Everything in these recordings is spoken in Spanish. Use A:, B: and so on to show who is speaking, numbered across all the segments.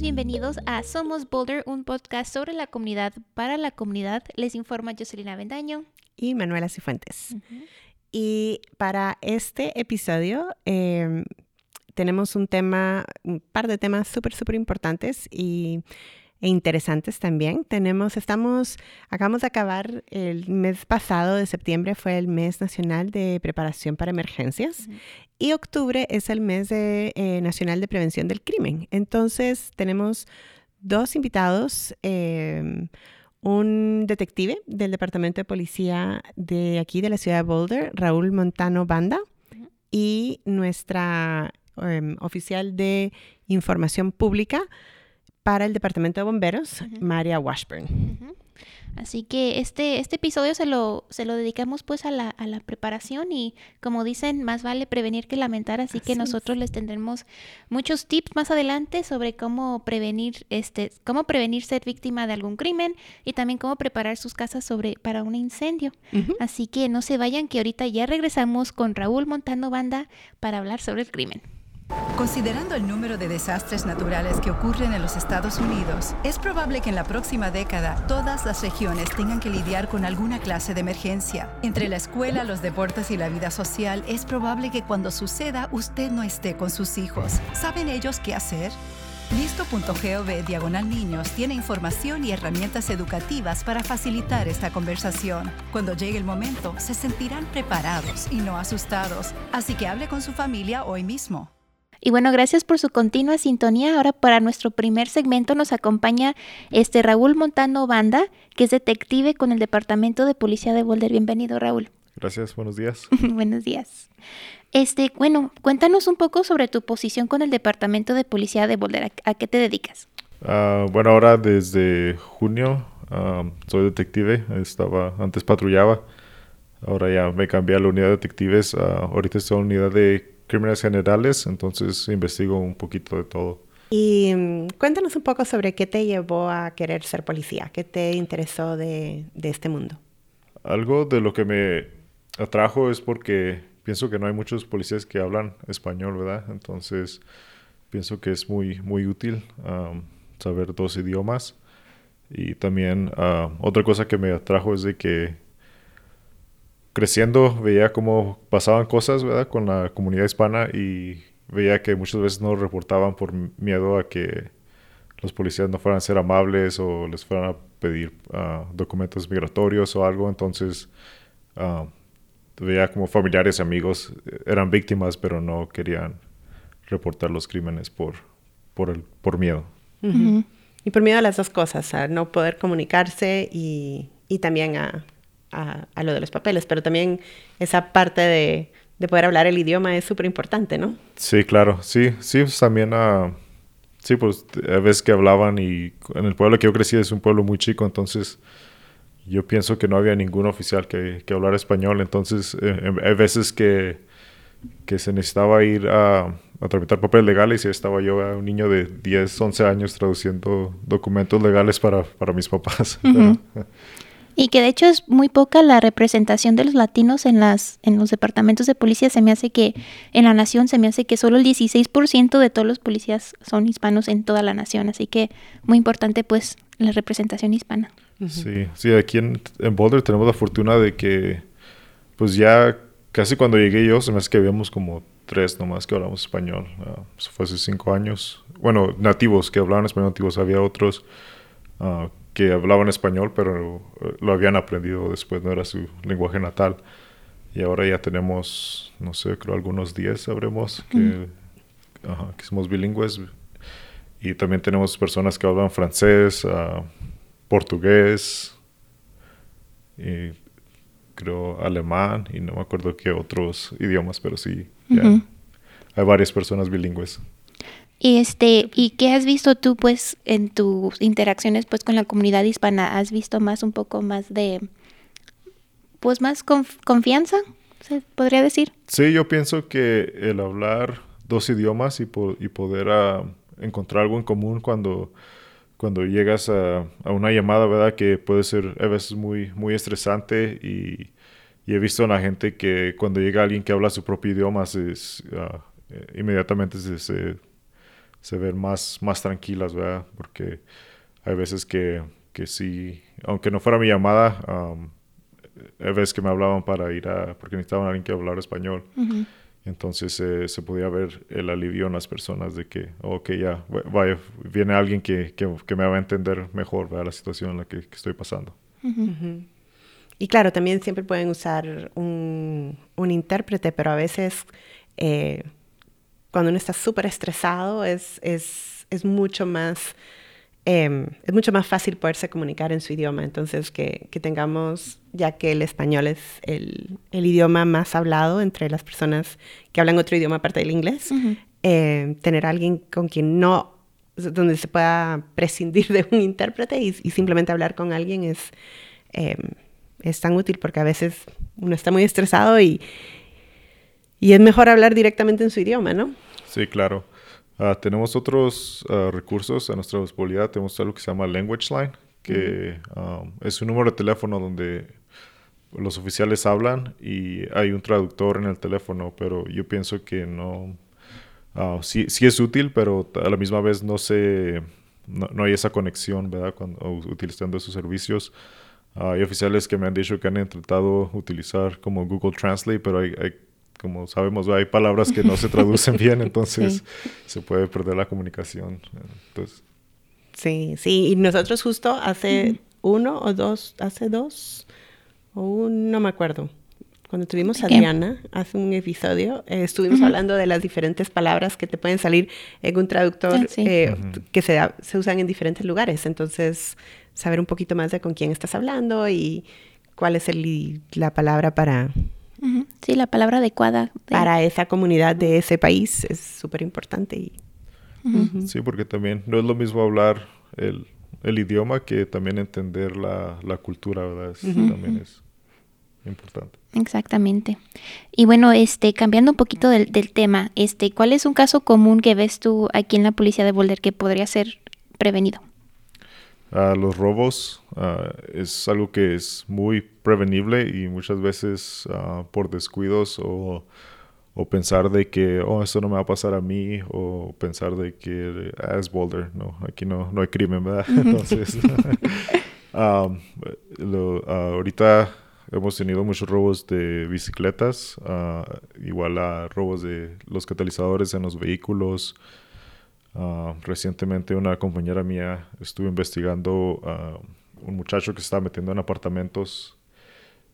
A: todos bienvenidos a Somos Boulder, un podcast sobre la comunidad para la comunidad. Les informa Jocelyn Vendaño
B: y Manuela Cifuentes. Y para este episodio em, tenemos un tema, un par de temas súper, súper importantes y e interesantes también. Tenemos, estamos, acabamos de acabar el mes pasado de septiembre fue el mes nacional de preparación para emergencias y octubre es el mes de, eh, nacional de prevención del crimen. Entonces tenemos dos invitados. Em, un detective del Departamento de Policía de aquí, de la ciudad de Boulder, Raúl Montano Banda, y nuestra em, oficial de información pública, para el Departamento de Bomberos, María Washburn.
A: Así que este, este episodio se lo, se lo dedicamos pues a la, a la preparación y como dicen, más vale prevenir que lamentar, así, que nosotros les tendremos muchos tips más adelante sobre cómo prevenir, este, cómo prevenir ser víctima de algún crimen y también cómo preparar sus casas sobre, para un incendio. Así que no se vayan que ahorita ya regresamos con Raúl Montano Banda para hablar sobre el crimen.
C: Considerando el número de desastres naturales que ocurren en los Estados Unidos, es probable que en la próxima década todas las regiones tengan que lidiar con alguna clase de emergencia. Entre la escuela, los deportes y la vida social, es probable que cuando suceda usted no esté con sus hijos. ¿Saben ellos qué hacer? Listo.gov Diagonal Niños tiene información y herramientas educativas para facilitar esta conversación. Cuando llegue el momento, se sentirán preparados y no asustados. Así que hable con su familia hoy mismo.
A: Y bueno, gracias por su continua sintonía. Ahora para nuestro primer segmento nos acompaña este Raúl Montano Banda, que es detective con el Departamento de Policía de Boulder. Bienvenido, Raúl.
D: Gracias, buenos días.
A: buenos días. Este, bueno, cuéntanos un poco sobre tu posición con el Departamento de Policía de Boulder. ¿A, qué te dedicas?
D: Ah, bueno, ahora desde junio ah, soy detective. Estaba, antes patrullaba. Ahora ya me cambié a la unidad de detectives. Uh, ahorita estoy en la unidad de crímenes generales, entonces investigo un poquito de todo.
B: Y mm, cuéntanos un poco sobre qué te llevó a querer ser policía, qué te interesó de, de este mundo.
D: Algo de lo que me atrajo es porque pienso que no hay muchos policías que hablan español, ¿verdad? Entonces pienso que es muy, muy útil saber dos idiomas. Y también otra cosa que me atrajo es de que creciendo veía cómo pasaban cosas, ¿verdad? Con la comunidad hispana y veía que muchas veces no reportaban por miedo a que los policías no fueran a ser amables o les fueran a pedir ah, documentos migratorios o algo. Entonces uh, veía como familiares y amigos eh, eran víctimas, pero no querían reportar los crímenes por, por, el, por miedo.
B: Y por miedo a las dos cosas, a no poder comunicarse y, y también a a, lo de los papeles, pero también esa parte de, poder hablar el idioma es súper importante, ¿no?
D: Sí, claro, sí, sí, pues también, uh, sí, pues a veces que hablaban y en el pueblo que yo crecí es un pueblo muy chico, entonces yo pienso que no había ningún oficial que, que hablara español, entonces eh, em, hay veces que, que se necesitaba ir a, a, tramitar papeles legales y estaba yo, un niño de 10, 11 años, traduciendo documentos legales para, para mis papás.
A: Y que de hecho es muy poca la representación de los latinos en las en los departamentos de policía. Se me hace que en la nación se me hace que solo el 16% de todos los policías son hispanos en toda la nación. Así que muy importante pues la representación hispana.
D: Sí, sí, aquí en, en Boulder tenemos la fortuna de que pues ya casi cuando llegué yo se me hace que habíamos como tres nomás que hablamos español. Uh, fue hace cinco años. Bueno, nativos que hablaban español nativos. Había otros uh, que hablaban español, pero eh, lo habían aprendido después, no era su lenguaje natal. Y ahora ya tenemos, no sé, creo algunos 10 sabremos que, que somos bilingües. Y también tenemos personas que hablan francés, uh, portugués, y creo alemán, y no me acuerdo qué otros idiomas, pero sí, hay varias personas bilingües.
A: Y este, ¿y qué has visto tú pues en tus interacciones pues con la comunidad hispana? ¿Has visto más un poco más de pues más confianza, se podría decir?
D: Sí, yo pienso que el hablar dos idiomas y, y poder ah, encontrar algo en común cuando cuando llegas a, una llamada, ¿verdad? Que puede ser a veces muy, muy estresante y, he visto a la gente que cuando llega alguien que habla su propio idioma, ah, eh, inmediatamente se, se ven más, más tranquilas, ¿verdad? Porque hay veces que, que sí, aunque no fuera mi llamada, hay veces que me hablaban para ir a, porque necesitaban a alguien que hablara español. Entonces eh, se podía ver el alivio en las personas de que, ok, ya, vaya, viene alguien que, que, me va a entender mejor ¿verdad? la situación en la que, estoy pasando.
B: Y claro, también siempre pueden usar un, un intérprete, pero a veces eh, cuando uno está súper estresado es, es, es mucho más Em, es mucho más fácil poderse comunicar en su idioma. Entonces, que, que tengamos, ya que el español es el, el, idioma más hablado entre las personas que hablan otro idioma aparte del inglés, em, tener a alguien con quien no, donde se pueda prescindir de un intérprete y, simplemente hablar con alguien es, em, es tan útil porque a veces uno está muy estresado y, y es mejor hablar directamente en su idioma, ¿no?
D: Sí, claro. Ah, tenemos otros ah, recursos a nuestra disponibilidad. Tenemos algo que se llama Language Line, que um, es un número de teléfono donde los oficiales hablan y hay un traductor en el teléfono, pero yo pienso que no... Uh, sí, sí, es útil, pero a la misma vez no se... No, hay esa conexión, ¿verdad? Cuando utilizando esos servicios. hay oficiales que me han dicho que han intentado utilizar como Google Translate, pero hay como sabemos, hay palabras que no se traducen bien, entonces se puede perder la comunicación. Entonces.
B: Sí, sí, y nosotros justo hace uno o dos, hace dos, o un, no me acuerdo, cuando tuvimos a Diana hace un episodio, eh, estuvimos hablando de las diferentes palabras que te pueden salir en un traductor ah, eh, que se, se usan en diferentes lugares. Entonces, saber un poquito más de con quién estás hablando y cuál es el, la palabra para
A: Sí, la palabra adecuada.
B: Para esa comunidad de ese país es súper importante. Y...
D: Sí, porque también no es lo mismo hablar el, el idioma que también entender la, la cultura, ¿verdad? También es importante.
A: Exactamente. Y bueno, este, cambiando un poquito del, del, tema, este, ¿cuál es un caso común que ves tú aquí en la policía de Boulder que podría ser prevenido?
D: Los robos es algo que es muy prevenible y muchas veces por descuidos o, o, pensar de que, oh, esto no me va a pasar a mí o pensar de que ah, es Boulder, no, aquí no, no hay crimen, ¿verdad? Entonces, ahorita hemos tenido muchos robos de bicicletas, igual a robos de los catalizadores en los vehículos, Ah, recientemente una compañera mía estuvo investigando a un muchacho que se estaba metiendo en apartamentos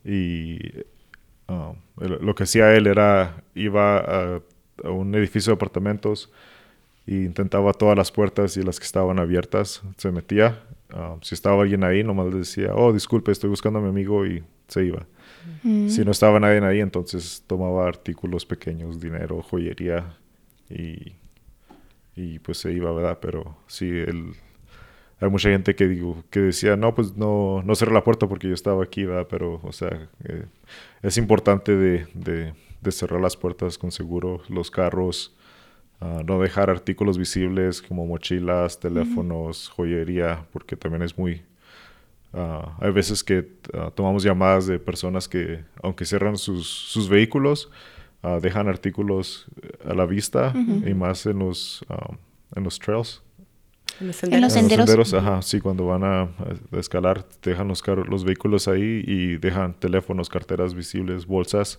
D: y ah, lo que hacía él era iba a, un edificio de apartamentos e intentaba todas las puertas y las que estaban abiertas se metía. Ah, si estaba alguien ahí, nomás le decía, oh, disculpe, estoy buscando a mi amigo y se iba. Mm. Si no estaba nadie ahí, entonces tomaba artículos pequeños, dinero, joyería y y pues se iba, ¿verdad? Pero sí, el, hay mucha gente que digo que decía, no, pues no, no cerré la puerta porque yo estaba aquí, ¿verdad? Pero, o sea, eh, es importante de, de, cerrar las puertas con seguro, los carros, ah, no dejar artículos visibles como mochilas, teléfonos, joyería, porque también es muy... Ah, hay veces que ah, tomamos llamadas de personas que, aunque cierran sus, sus vehículos, Ah, dejan artículos a la vista y más en los, um, en los trails.
A: En los senderos. En los senderos,
D: ajá, sí, cuando van a, escalar, dejan los, los vehículos ahí y dejan teléfonos, carteras visibles, bolsas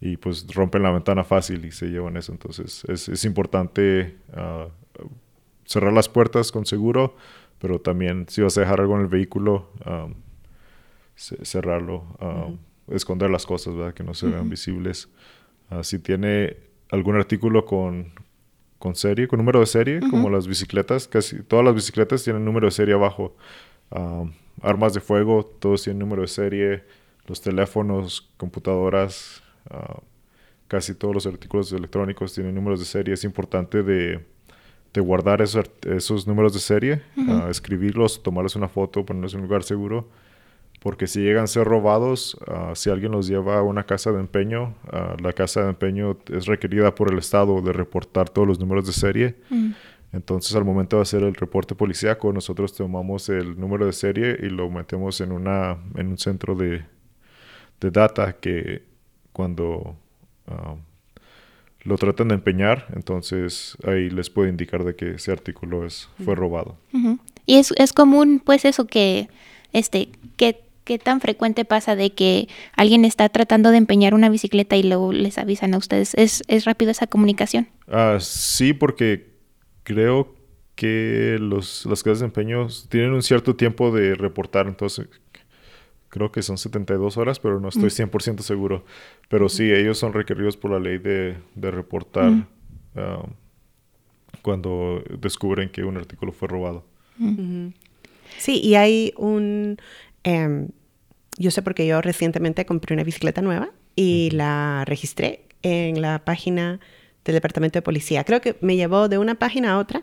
D: y pues rompen la ventana fácil y se llevan eso. Entonces es, es importante ah, cerrar las puertas con seguro, pero también si vas a dejar algo en el vehículo, um, cerrarlo, um, esconder las cosas, ¿verdad? Que no se vean visibles. Ah, si tiene algún artículo con, con serie, con número de serie, como las bicicletas, casi todas las bicicletas tienen número de serie abajo. Ah, armas de fuego, todos tienen número de serie. Los teléfonos, computadoras, ah, casi todos los artículos electrónicos tienen números de serie. Es importante de, de guardar esos, esos, números de serie, escribirlos, tomarles una foto, ponerlos en un lugar seguro porque si llegan a ser robados, ah, si alguien los lleva a una casa de empeño, ah, la casa de empeño es requerida por el Estado de reportar todos los números de serie. Mm. Entonces, al momento de hacer el reporte policíaco, nosotros tomamos el número de serie y lo metemos en, una, en un centro de, de data que cuando ah, lo tratan de empeñar, entonces ahí les puede indicar de que ese artículo es, fue robado.
A: Y es, es común, pues, eso que, este, que ¿Qué tan frecuente pasa de que alguien está tratando de empeñar una bicicleta y luego les avisan a ustedes? ¿Es, es rápido esa comunicación?
D: Ah, sí, porque creo que los, las casas de empeño tienen un cierto tiempo de reportar, entonces creo que son 72 horas, pero no estoy 100% mm. seguro. Pero sí, ellos son requeridos por la ley de, de reportar mm. ah, cuando descubren que un artículo fue robado.
B: Mm. Sí, y hay un Em, yo sé porque yo recientemente compré una bicicleta nueva y la registré en la página del departamento de policía. Creo que me llevó de una página a otra,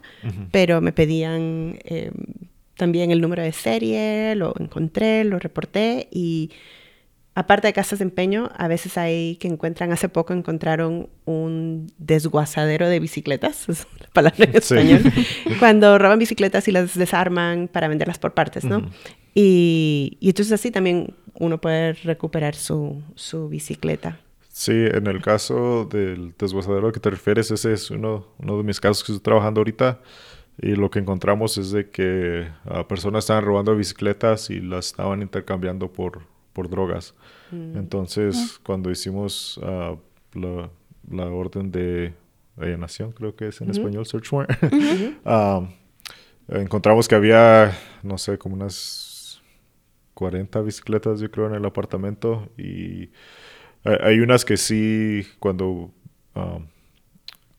B: pero me pedían em, también el número de serie, lo encontré, lo reporté y aparte de casas de empeño, a veces hay que encuentran, hace poco encontraron un desguazadero de bicicletas, es la palabra en español, cuando roban bicicletas y las desarman para venderlas por partes, ¿no? Y, entonces así también uno puede recuperar su, bicicleta.
D: Sí, en el caso del desguazadero al que te refieres, ese es uno, uno de mis casos que estoy trabajando ahorita. Y lo que encontramos es de que uh, personas estaban robando bicicletas y las estaban intercambiando por, por drogas. Mm. Entonces, ah. cuando hicimos uh, la, orden de allanación, creo que es en español, search warrant, um, encontramos que había, no sé, como unas 40 bicicletas, yo creo, en el apartamento. Y hay unas que sí, cuando, um,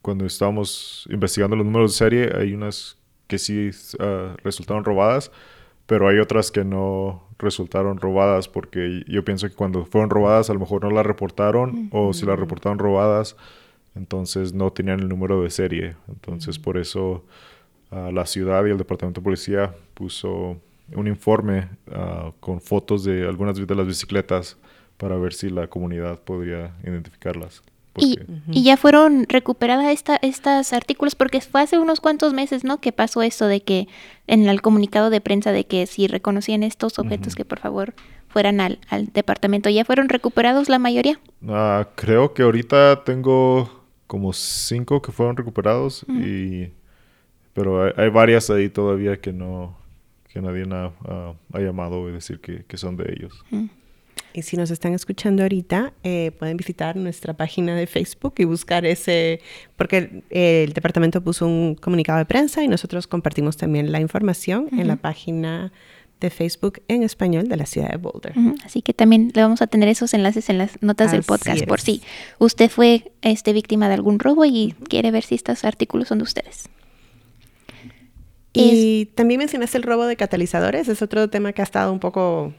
D: cuando estábamos investigando los números de serie, hay unas que sí uh, resultaron robadas, pero hay otras que no resultaron robadas porque yo pienso que cuando fueron robadas a lo mejor no las reportaron o si las reportaron robadas, entonces no tenían el número de serie. Entonces por eso uh, la ciudad y el departamento de policía puso un informe ah, con fotos de algunas de las bicicletas para ver si la comunidad podría identificarlas.
A: Y, ya fueron recuperadas esta, estos artículos porque fue hace unos cuantos meses, ¿no? Que pasó eso de que en el comunicado de prensa de que si reconocían estos objetos que por favor fueran al, departamento. ¿Ya fueron recuperados la mayoría?
D: Ah, creo que ahorita tengo como cinco que fueron recuperados y pero hay, varias ahí todavía que no que nadie ha, ha, llamado y decir que, que, son de ellos. Mm.
B: Y si nos están escuchando ahorita, eh, pueden visitar nuestra página de Facebook y buscar ese, porque el, departamento puso un comunicado de prensa y nosotros compartimos también la información en la página de Facebook en español de la ciudad de Boulder.
A: Así que también le vamos a tener esos enlaces en las notas del podcast por si usted fue este, víctima de algún robo y quiere ver si estos artículos son de ustedes.
B: Y también mencionaste el robo de catalizadores, es otro tema que ha estado un poco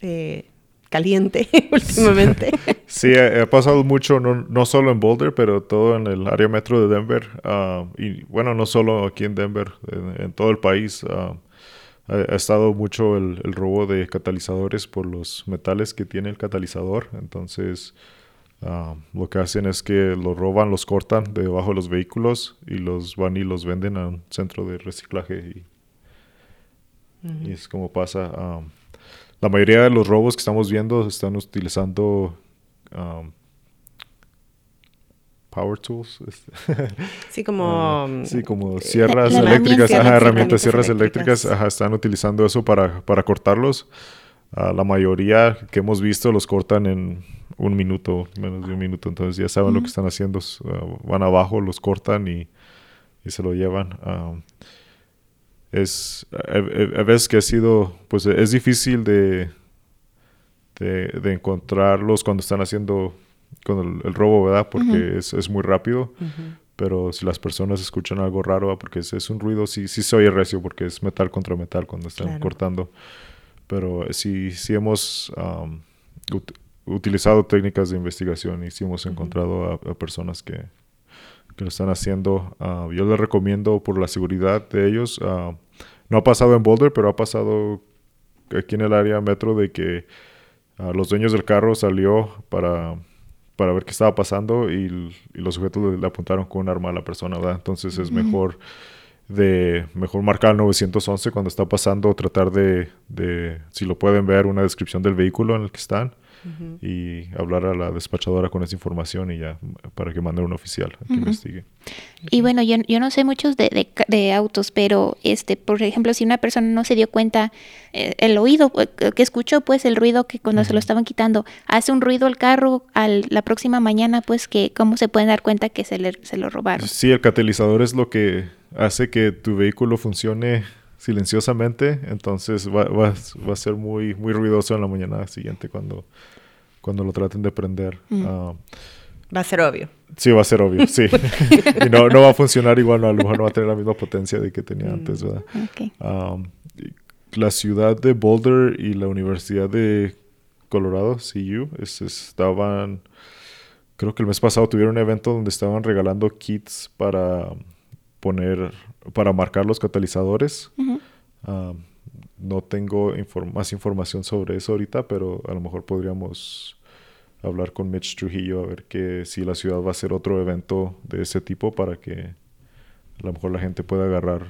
B: eh, caliente últimamente.
D: Sí, ha, pasado mucho, no, no, solo en Boulder, pero todo en el área metro de Denver. Ah, y bueno, no solo aquí en Denver, en, todo el país. Ah, ha, estado mucho el, el, robo de catalizadores por los metales que tiene el catalizador. Entonces, Ah, lo que hacen es que los roban, los cortan debajo de los vehículos y los van y los venden a un centro de reciclaje. Y, es como pasa. Ah, la mayoría de los robos que estamos viendo están utilizando ah, power tools.
B: sí, como...
D: sí, como sierras eléctricas, herramientas, sierras eléctricas, están utilizando eso para, para cortarlos. la mayoría que hemos visto los cortan en un minuto, menos de un minuto. Entonces ya saben lo que están haciendo. Uh, van abajo, los cortan y, se lo llevan. Um, es a, veces que ha sido, pues es difícil de, de, encontrarlos cuando están haciendo con el, robo, ¿verdad? Porque es, muy rápido. Pero si las personas escuchan algo raro, porque es, un ruido, sí, sí se oye recio, porque es metal contra metal cuando están cortando. Pero sí, sí hemos um, utilizado técnicas de investigación y sí hemos encontrado a, personas que, que, lo están haciendo. Ah, yo les recomiendo por la seguridad de ellos. Ah, no ha pasado en Boulder, pero ha pasado aquí en el área metro de que uh, los dueños del carro salió para, para ver qué estaba pasando y, los sujetos le, apuntaron con un arma a la persona, ¿verdad? Entonces es mejor de mejor marcar el 911 cuando está pasando, tratar de, de, si lo pueden ver, una descripción del vehículo en el que están y hablar a la despachadora con esa información y ya para que mande un oficial que investigue.
A: Y bueno, yo, yo no sé muchos de, de, de, autos, pero este, por ejemplo, si una persona no se dio cuenta, eh, el oído eh, que escuchó, pues el ruido que cuando se lo estaban quitando, hace un ruido el carro al, la próxima mañana, pues que cómo se pueden dar cuenta que se, le, se lo robaron.
D: Sí, el catalizador es lo que hace que tu vehículo funcione silenciosamente, entonces va, va, va, a ser muy, muy ruidoso en la mañana siguiente cuando, cuando lo traten de prender.
B: Mm. Uh, va a ser obvio.
D: Sí, va a ser obvio, sí. y no, no va a funcionar igual, no, a lo mejor no va a tener la misma potencia de que tenía mm. antes, ¿verdad?
A: Okay.
D: Um, la ciudad de Boulder y la Universidad de Colorado, CU, es, estaban, creo que el mes pasado tuvieron un evento donde estaban regalando kits para poner, para marcar los catalizadores.
A: Uh -huh.
D: uh, no tengo inform más información sobre eso ahorita, pero a lo mejor podríamos hablar con Mitch Trujillo a ver que si la ciudad va a hacer otro evento de ese tipo para que a lo mejor la gente pueda agarrar,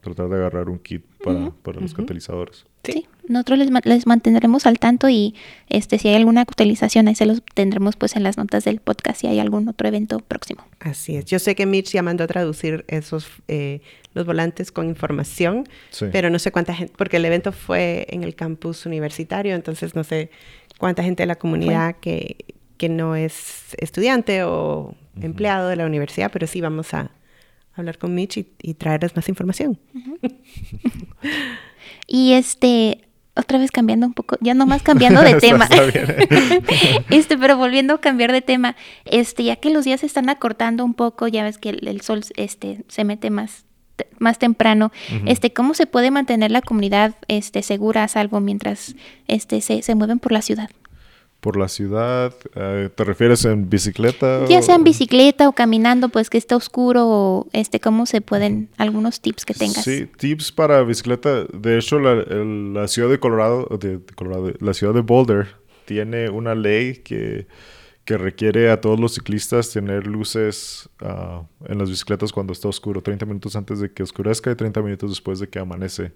D: tratar de agarrar un kit para, uh -huh. para los uh -huh. catalizadores.
A: Sí, nosotros les, les, mantendremos al tanto y este si hay alguna actualización ahí se los tendremos pues en las notas del podcast si hay algún otro evento próximo.
B: Así es. Yo sé que Mitch ya mandó a traducir esos eh, los volantes con información,
D: sí.
B: pero no sé cuánta gente, porque el evento fue en el campus universitario, entonces no sé cuánta gente de la comunidad que, que no es estudiante o -huh. empleado de la universidad, pero sí vamos a hablar con Mitch y, y traerles más información.
A: y este, otra vez cambiando un poco, ya nomás cambiando de tema. este, pero volviendo a cambiar de tema, este, ya que los días se están acortando un poco, ya ves que el, el sol este, se mete más más temprano, uh -huh. este, ¿cómo se puede mantener la comunidad este, segura, a salvo, mientras este, se, se mueven por la ciudad?
D: Por la ciudad? Uh, ¿Te refieres en bicicleta?
A: Ya sea en bicicleta o caminando, pues que esté oscuro o este, cómo se pueden, algunos tips que tengas.
D: Sí, tips para bicicleta. De hecho, la, el, la ciudad de Colorado, de, de, Colorado, la ciudad de Boulder tiene una ley que, que requiere a todos los ciclistas tener luces uh, en las bicicletas cuando está oscuro, 30 minutos antes de que oscurezca y 30 minutos después de que amanece.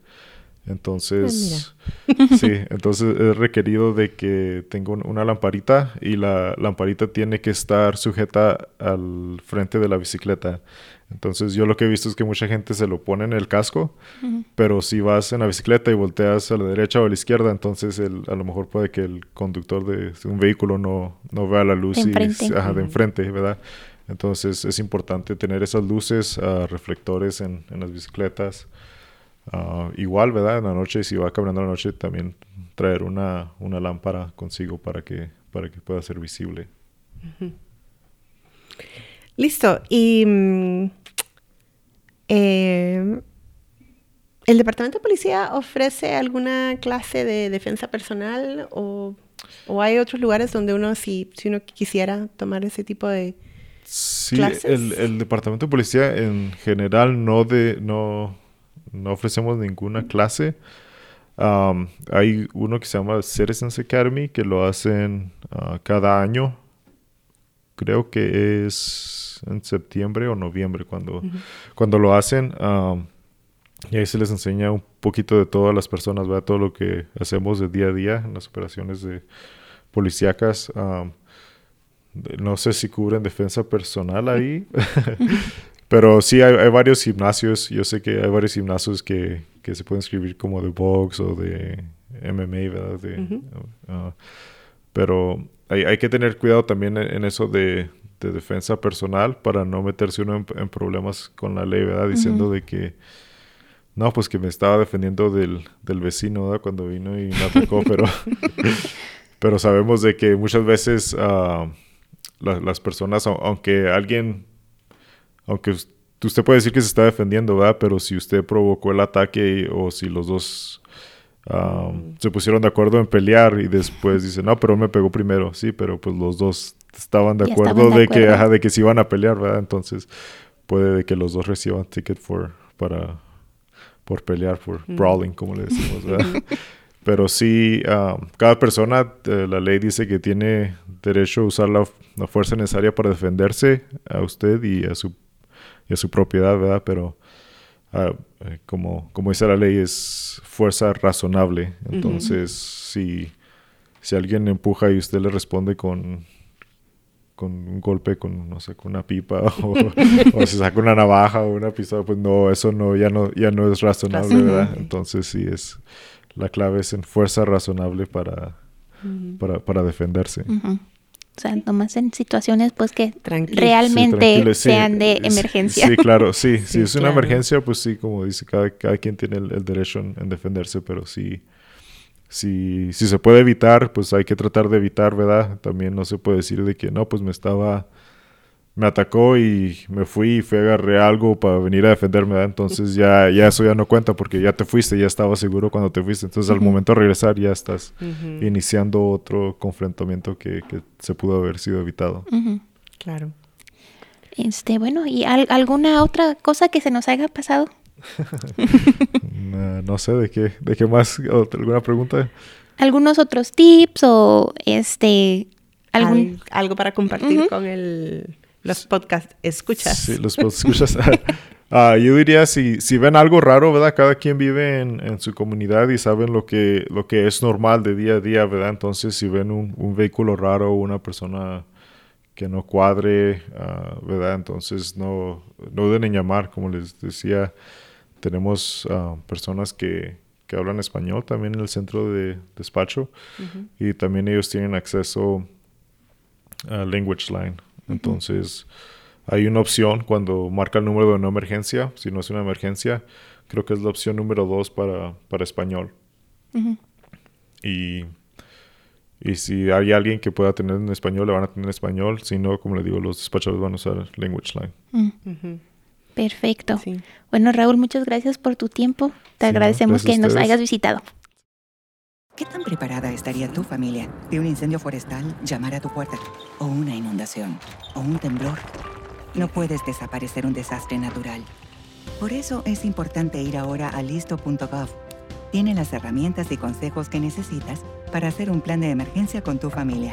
D: Entonces,
B: pues
D: sí, entonces es requerido de que tenga una lamparita y la lamparita tiene que estar sujeta al frente de la bicicleta. Entonces yo lo que he visto es que mucha gente se lo pone en el casco, uh -huh. pero si vas en la bicicleta y volteas a la derecha o a la izquierda, entonces el, a lo mejor puede que el conductor de un vehículo no, no vea la luz
A: de enfrente,
D: y, ajá, de enfrente ¿verdad? Entonces es importante tener esas luces, uh, reflectores en, en las bicicletas. Uh, igual, ¿verdad? En la noche, si va caminando en la noche, también traer una, una lámpara consigo para que, para que pueda ser visible.
B: Uh -huh. Listo. Y mm, eh, ¿el Departamento de Policía ofrece alguna clase de defensa personal o, o hay otros lugares donde uno, si, si uno quisiera tomar ese tipo de
D: sí,
B: clases?
D: El, el Departamento de Policía en general no de... No, no ofrecemos ninguna clase. Um, hay uno que se llama Citizens Academy que lo hacen uh, cada año. Creo que es en septiembre o noviembre cuando, uh -huh. cuando lo hacen. Um, y ahí se les enseña un poquito de todas las personas, ¿verdad? todo lo que hacemos de día a día en las operaciones de policíacas. Um, no sé si cubren defensa personal ahí. Pero sí, hay, hay, varios gimnasios. Yo sé que hay varios gimnasios que, que se pueden inscribir como de box o de MMA, ¿verdad? De, uh -huh. uh, pero hay, hay, que tener cuidado también en, en eso de, de, defensa personal para no meterse uno en, en problemas con la ley, ¿verdad? Diciendo uh -huh. de que, no, pues que me estaba defendiendo del, del vecino, ¿verdad? Cuando vino y me atacó, pero, pero sabemos de que muchas veces uh, la, las personas, aunque alguien aunque usted puede decir que se está defendiendo, ¿verdad? Pero si usted provocó el ataque o si los dos um, se pusieron de acuerdo en pelear y después dice, no, pero él me pegó primero, sí, pero pues los dos estaban de acuerdo,
A: estaban de,
D: de
A: acuerdo.
D: que ajá, de que se iban a pelear, ¿verdad? Entonces puede que los dos reciban ticket for, para por pelear, por mm. brawling, como le decimos, ¿verdad? Pero sí, um, cada persona, eh, la ley dice que tiene derecho a usar la, la, fuerza necesaria para defenderse a usted y a su y a su propiedad, ¿verdad? Pero uh, como, como dice la ley, es fuerza razonable. Entonces, uh -huh. si, si alguien empuja y usted le responde con, con un golpe, con, no sé, con una pipa o, o se saca una navaja o una pistola, pues no, eso no, ya no, ya no es razonable, ¿verdad? Entonces sí es, la clave es en fuerza razonable para, para, para defenderse.
A: O sea, nomás en situaciones pues que realmente sean de emergencia.
D: Sí, claro, sí, si es una emergencia, pues sí, como dice, cada, cada quien tiene el, derecho en, defenderse, pero sí, si, si se puede evitar, pues hay que tratar de evitar, ¿verdad? También no se puede decir de que no, pues me estaba me atacó y me fui y fui a agarré algo para venir a defenderme, entonces ya, ya eso ya no cuenta porque ya te fuiste, ya estaba seguro cuando te fuiste, entonces al momento de regresar ya estás iniciando otro confrontamiento que, que, se pudo haber sido evitado.
B: Claro.
A: Este, bueno, ¿y alguna otra cosa que se nos haya pasado?
D: no, sé, ¿de qué, de qué más? ¿Alguna pregunta?
A: ¿Algunos otros tips o este...
B: Algún... algo para compartir con el los podcast escuchas.
D: Sí, los podcast escuchas. Ah, yo diría, si, si ven algo raro, ¿verdad? Cada quien vive en, en, su comunidad y saben lo que, lo que es normal de día a día, ¿verdad? Entonces, si ven un, un vehículo raro o una persona que no cuadre, uh, ¿verdad? Entonces, no, no deben llamar, como les decía. Tenemos uh, personas que, que, hablan español también en el centro de despacho y también ellos tienen acceso a Language Line. Entonces, hay una opción cuando marca el número de no emergencia, si no es una emergencia, creo que es la opción número dos para, para español. y, y si hay alguien que pueda tener en español, le van a tener en español. Si no, como le digo, los despachadores van a usar Language Line.
A: Perfecto. Bueno, Raúl, muchas gracias por tu tiempo. Te agradecemos que nos hayas visitado.
E: ¿Qué tan preparada estaría tu familia de un incendio forestal llamar a tu puerta? ¿O una inundación? ¿O un temblor? No puedes desaparecer un desastre natural. Por eso es importante ir ahora a listo.gov. Tiene las herramientas y consejos que necesitas para hacer un plan de emergencia con tu familia.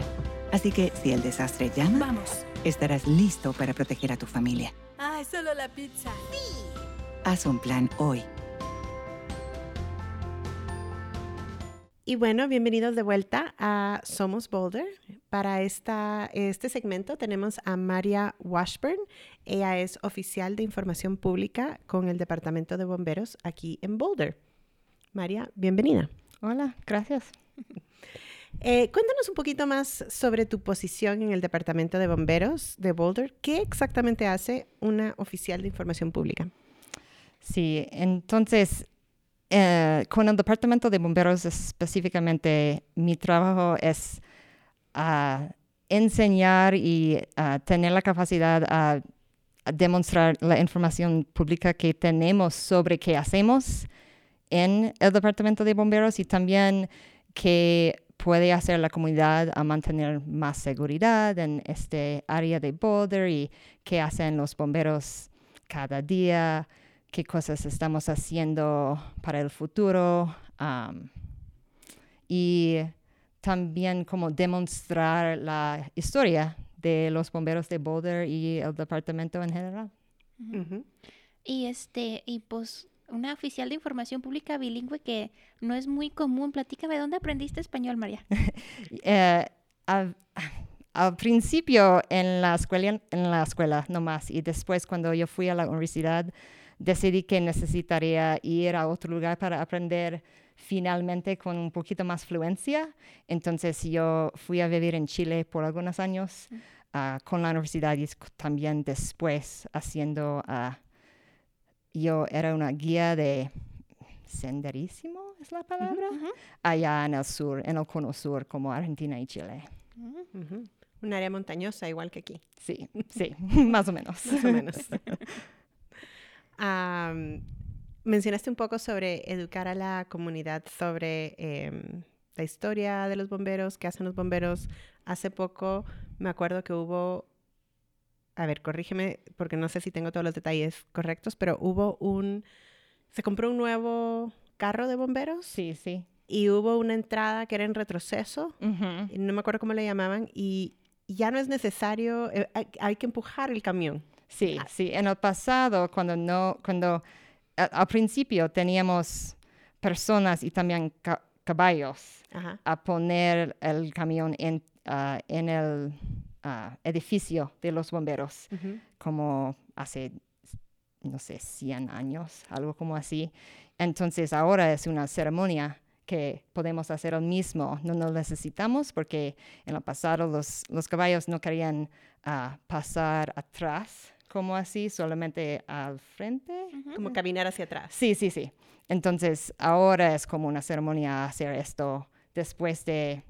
E: Así que si el desastre llama,
F: Vamos.
E: estarás listo para proteger a tu familia.
F: Ah, es solo la pizza. Sí.
E: Haz un plan hoy
B: Y bueno, bienvenidos de vuelta a Somos Boulder. Para esta, este segmento tenemos a Maria Washburn. Ella es oficial de información pública con el Departamento de Bomberos aquí en Boulder. María, bienvenida.
G: Hola, gracias.
B: Eh, cuéntanos un poquito más sobre tu posición en el Departamento de Bomberos de Boulder. ¿Qué exactamente hace una oficial de información pública?
G: Sí, entonces eh, con el Departamento de Bomberos específicamente, mi trabajo es uh, enseñar y uh, tener la capacidad a, demostrar la información pública que tenemos sobre qué hacemos en el Departamento de Bomberos y también qué puede hacer la comunidad a mantener más seguridad en este área de Boulder y qué hacen los bomberos cada día qué cosas estamos haciendo para el futuro y también como demostrar la historia de los bomberos de Boulder y el departamento en general.
A: Y este, y pues una oficial de información pública bilingüe que no es muy común. Platícame, ¿dónde aprendiste español, María?
G: Eh, al, principio en la escuela, en la escuela nomás, y después cuando yo fui a la universidad, decidí que necesitaría ir a otro lugar para aprender finalmente con un poquito más fluencia. Entonces yo fui a vivir en Chile por algunos años uh, con la universidad y también después haciendo, uh, yo era una guía de senderísimo, es la palabra, allá en el sur, en el cono sur, como Argentina y Chile.
B: Un área montañosa igual que aquí.
G: Sí, sí, más o menos.
B: más o menos. mencionaste un poco sobre educar a la comunidad sobre em, la historia de los bomberos, qué hacen los bomberos. Hace poco me acuerdo que hubo, a ver, corrígeme porque no sé si tengo todos los detalles correctos, pero hubo un, se compró un nuevo carro de bomberos.
G: Sí, sí.
B: Y hubo una entrada que era en retroceso, no me acuerdo cómo le llamaban, y ya no es necesario, eh, hay que empujar el camión.
G: Sí, ah. sí. En el pasado, cuando no, cuando al principio teníamos personas y también caballos
B: Ajá.
G: a poner el camión en, ah, en el ah, edificio de los bomberos, como hace, no sé, 100 años, algo como así. Entonces ahora es una ceremonia que podemos hacer el mismo. No lo necesitamos porque en el pasado los, los caballos no querían pasar atrás, como así, solamente al frente.
B: Como caminar hacia atrás.
G: Sí, sí, sí. Entonces, ahora es como una ceremonia hacer esto después de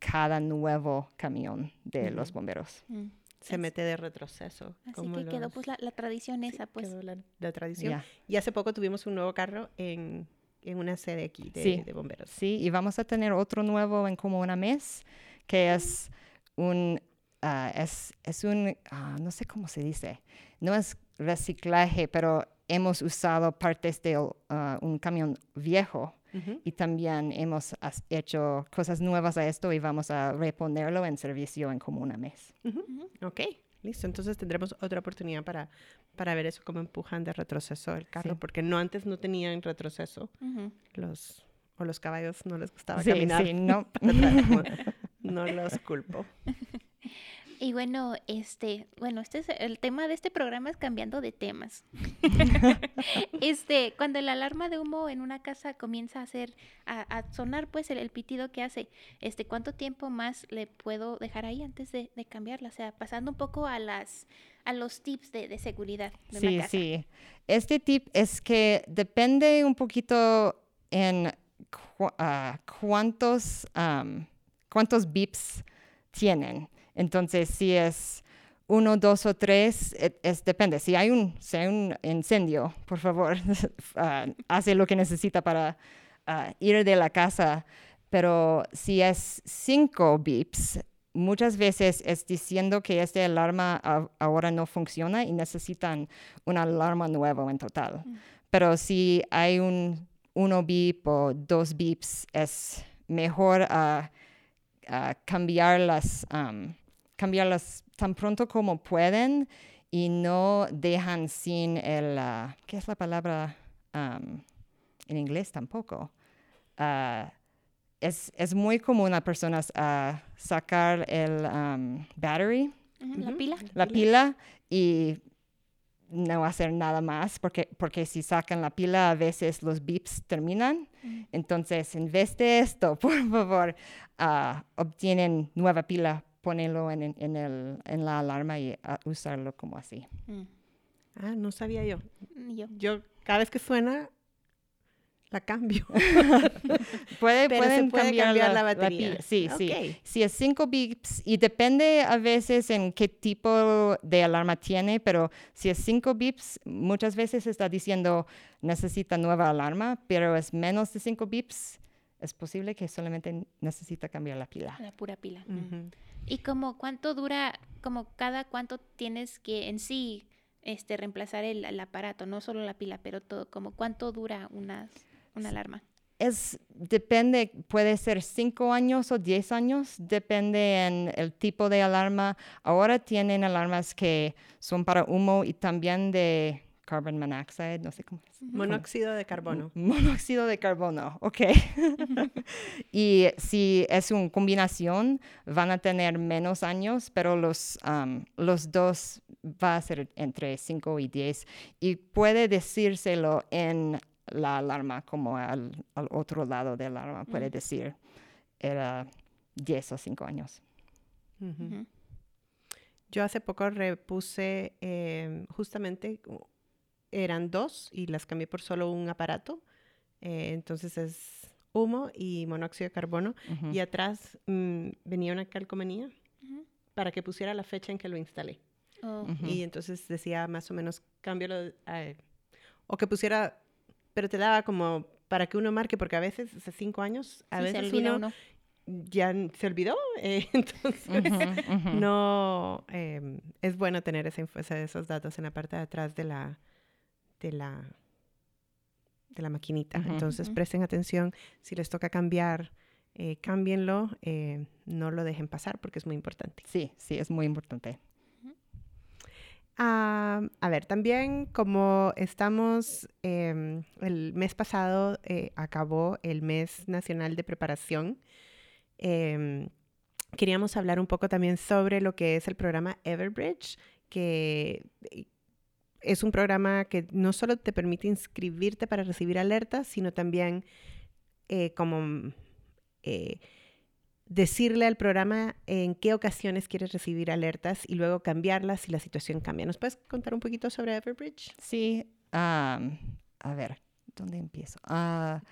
G: cada nuevo camión de los bomberos.
A: Mm.
B: Se mete de retroceso.
A: Así
B: como
A: que quedó
B: los-
A: pues la, la tradición
B: sí,
A: esa, pues.
B: quedó la, la tradición.
G: Ya.
B: Y hace poco tuvimos un nuevo carro en, en una sede aquí de,
G: Sí.
B: de bomberos.
G: Sí, y vamos a tener otro nuevo en como una mes, que es un, ah, es, es un, ah, no sé cómo se dice, no es reciclaje, pero hemos usado partes de ah, un camión viejo
B: Ujú.
G: y también hemos hecho cosas nuevas a esto y vamos a reponerlo en servicio en como una mes.
B: Ok, listo. Entonces tendremos otra oportunidad para, para ver eso, cómo empujan de retroceso el carro,
G: Sí.
B: porque no antes no tenían retroceso. Los, o los caballos no les gustaba
G: Sí,
B: caminar.
G: sí, no.
B: no los culpo.
A: Y bueno, este, bueno, este es el tema de este programa es cambiando de temas. este, cuando la alarma de humo en una casa comienza a hacer, a, a sonar pues el, el pitido que hace, este, ¿cuánto tiempo más le puedo dejar ahí antes de, de cambiarla? O sea, pasando un poco a las, a los tips de, de seguridad de
G: Sí,
A: una casa.
G: sí. Este tip es que depende un poquito en cu- ah, cuántos, cuántos beeps tienen. Entonces, si es uno, dos o tres, e- es, depende. Si hay un, si hay un incendio, por favor, ah, hace lo que necesita para ah, ir de la casa. Pero si es cinco beeps, muchas veces es diciendo que esta alarma ahora no funciona y necesitan una alarma nueva en total. Pero si hay un uno beep o dos beeps, es mejor ah, cambiarlas, am, cambiarlas tan pronto como pueden y no dejan sin el, ah, ¿qué es la palabra en inglés tampoco? Ah, es, es muy común a personas a sacar el am, battery,
A: Ujú, La pila.
G: la pila y no hacer nada más porque, porque si sacan la pila a veces los beeps terminan. Entonces, en vez de esto, por favor, obtienen nueva pila, ponenlo en, el, en la alarma y ah, usarlo como así.
A: Mm,
B: Ah, no sabía yo.
A: yo.
B: Yo cada vez que suena, la cambio.
G: Puede,
B: Pero se
G: pueden
B: puede
G: cambiar,
B: cambiar
G: la,
B: la
G: la
B: batería.
G: pila. Sí,
B: Ok.
G: sí. Si es 5 beeps, y depende a veces en qué tipo de alarma tiene, pero si es 5 beeps, muchas veces está diciendo necesita nueva alarma, pero es menos de 5 beeps, es posible que solamente necesita cambiar la pila.
A: La pura pila. Mm. ¿Y como cuánto dura, como cada cuánto tienes que en sí este reemplazar el, el aparato, no solo la pila, pero todo, como cuánto dura una, una alarma?
G: Es, depende, puede ser 5 años o 10 años, depende en el tipo de alarma. Ahora tienen alarmas que son para humo y también de carbon monoxide, no sé cómo es.
B: Monóxido de carbono.
G: Monóxido de carbono, ok. y si es una combinación, van a tener menos años, pero los, um, los dos va a ser entre 5 y 10. Y puede decírselo en la alarma, como al, al otro lado de la alarma, puede decir, era 10 o 5 años.
B: Yo hace poco repuse, eh, justamente, eran dos y las cambié por solo un aparato. Eh, entonces es humo y monóxido de carbono. Y atrás mm, venía una calcomanía para que pusiera la fecha en que lo instalé.
A: Oh.
B: Y entonces decía más o menos, cámbialo, eh, o que pusiera, pero te daba como para que uno marque, porque a veces, hace cinco años, a
A: sí,
B: veces uno,
A: uno.
B: ya se olvidó, eh, entonces no, eh, es bueno tener esa- esos datos en la parte de atrás de la, de la, de la maquinita. Entonces presten atención, si les toca cambiar, eh, cámbienlo, eh, no lo dejen pasar porque es muy importante.
G: Sí, sí, es muy importante.
B: Ah, a ver, también como estamos, em, el mes pasado eh, acabó el mes nacional de preparación, em, queríamos hablar un poco también sobre lo que es el programa Everbridge, que es un programa que no solo te permite inscribirte para recibir alertas, sino también eh, como decirle al programa en qué ocasiones quieres recibir alertas y luego cambiarlas si la situación cambia. ¿Nos puedes contar un poquito sobre Everbridge?
G: Sí, a ver, ¿dónde empiezo? Ah,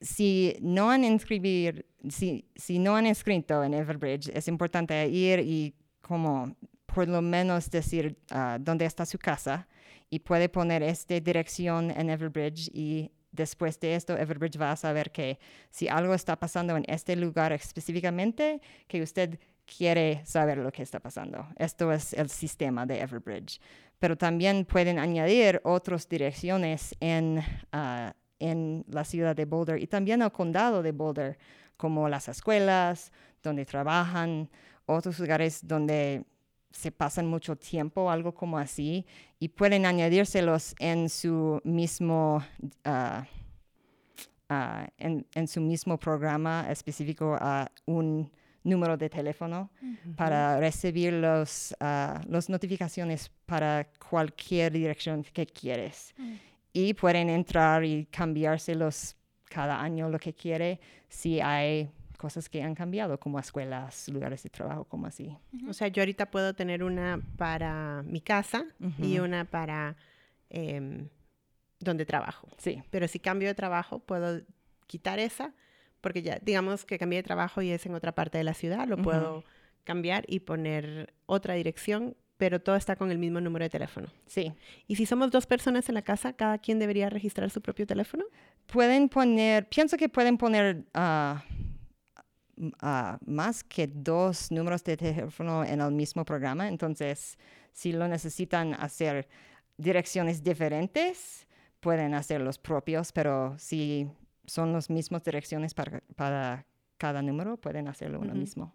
G: si no han inscribir, si, si no han inscrito en Everbridge, es importante ir y como por lo menos decir ah, dónde está su casa y puede poner esta dirección en Everbridge y después de esto, Everbridge va a saber que si algo está pasando en este lugar específicamente, que usted quiere saber lo que está pasando. Esto es el sistema de Everbridge. Pero también pueden añadir otras direcciones en, ah, en la ciudad de Boulder y también el condado de Boulder, como las escuelas, donde trabajan, otros lugares donde se pasan mucho tiempo, algo como así, y pueden añadírselos en su mismo, ah, ah, en, su mismo programa específico a un número de teléfono para recibir las uh, los notificaciones para cualquier dirección que quieres. Mm. Y pueden entrar y cambiárselos cada año lo que quiere si hay cosas que han cambiado, como escuelas, lugares de trabajo, como así.
B: O sea, yo ahorita puedo tener una para mi casa y una para em, donde trabajo.
G: Sí.
B: Pero si cambio de trabajo, puedo quitar esa, porque ya, digamos que cambié de trabajo y es en otra parte de la ciudad, lo puedo cambiar y poner otra dirección pero todo está con el mismo número de teléfono.
G: Sí.
B: ¿Y si somos dos personas en la casa, cada quien debería registrar su propio teléfono?
G: Pueden poner, pienso que pueden poner uh, más que dos números de teléfono en el mismo programa. Entonces, si lo necesitan hacer direcciones diferentes, pueden hacer los propios, pero si son las mismas direcciones para, para cada número, pueden hacerlo uno mismo.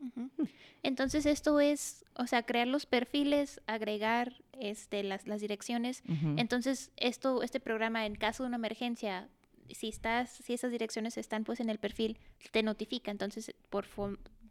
A: Entonces, esto es, o sea, crear los perfiles, agregar este, las, las direcciones. Entonces, esto, este programa, en caso de una emergencia, si estás, si esas direcciones están pues en el perfil, te notifica. Entonces, por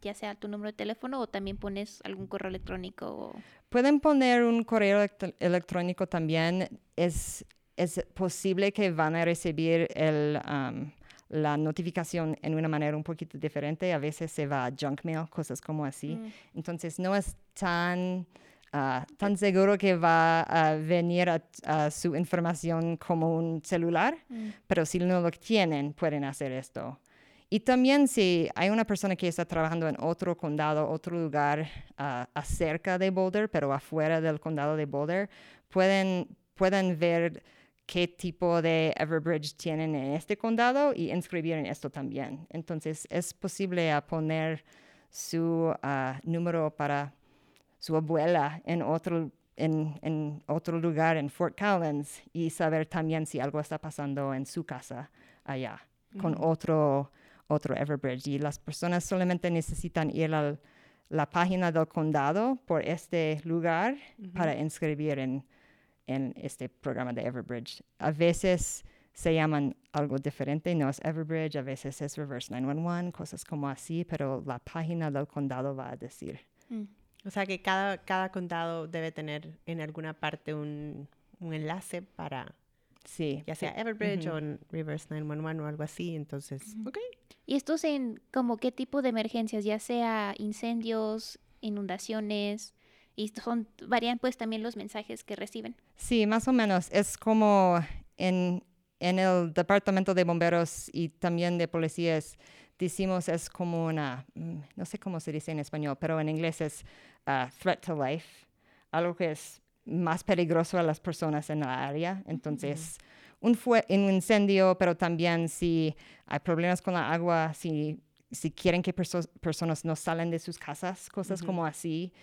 A: ya sea tu número de teléfono o también pones algún correo electrónico.
G: Pueden poner un correo electrónico también. Es, es posible que van a recibir el, um, la notificación en una manera un poquito diferente. A veces se va a junk mail, cosas como así. Mm. Entonces, no es tan Ah, tan seguro que va a venir a, su información como un celular, mm. pero si no lo tienen, pueden hacer esto. Y también si hay una persona que está trabajando en otro condado, otro lugar uh, acerca de Boulder, pero afuera del condado de Boulder, pueden, pueden ver qué tipo de Everbridge tienen en este condado y inscribir en esto también. Entonces es posible poner su ah, número para su abuela en otro, en, en, otro lugar en Fort Collins y saber también si algo está pasando en su casa allá con otro, otro Everbridge. Y las personas solamente necesitan ir a la página del condado por este lugar para inscribir en, en este programa de Everbridge. A veces se llaman algo diferente, no es Everbridge, a veces es Reverse 911, cosas como así, pero la página del condado va a decir. Mm.
B: O sea que cada, cada condado debe tener en alguna parte un, un enlace para,
G: sí,
B: ya sea Everbridge o Reverse 911 o algo así, entonces, ok.
A: ¿Y estos en como qué tipo de emergencias, ya sea incendios, inundaciones? Y son, varían pues también los mensajes que reciben.
G: Sí, más o menos. Es como en, en el departamento de bomberos y también de policías decimos es como una, mm, no sé cómo se dice en español, pero en inglés es uh, threat to life, algo que es más peligroso a las personas en la área. Entonces, un, fue, un incendio, pero también si hay problemas con la agua, si, si quieren que personas no salen de sus casas, cosas como así,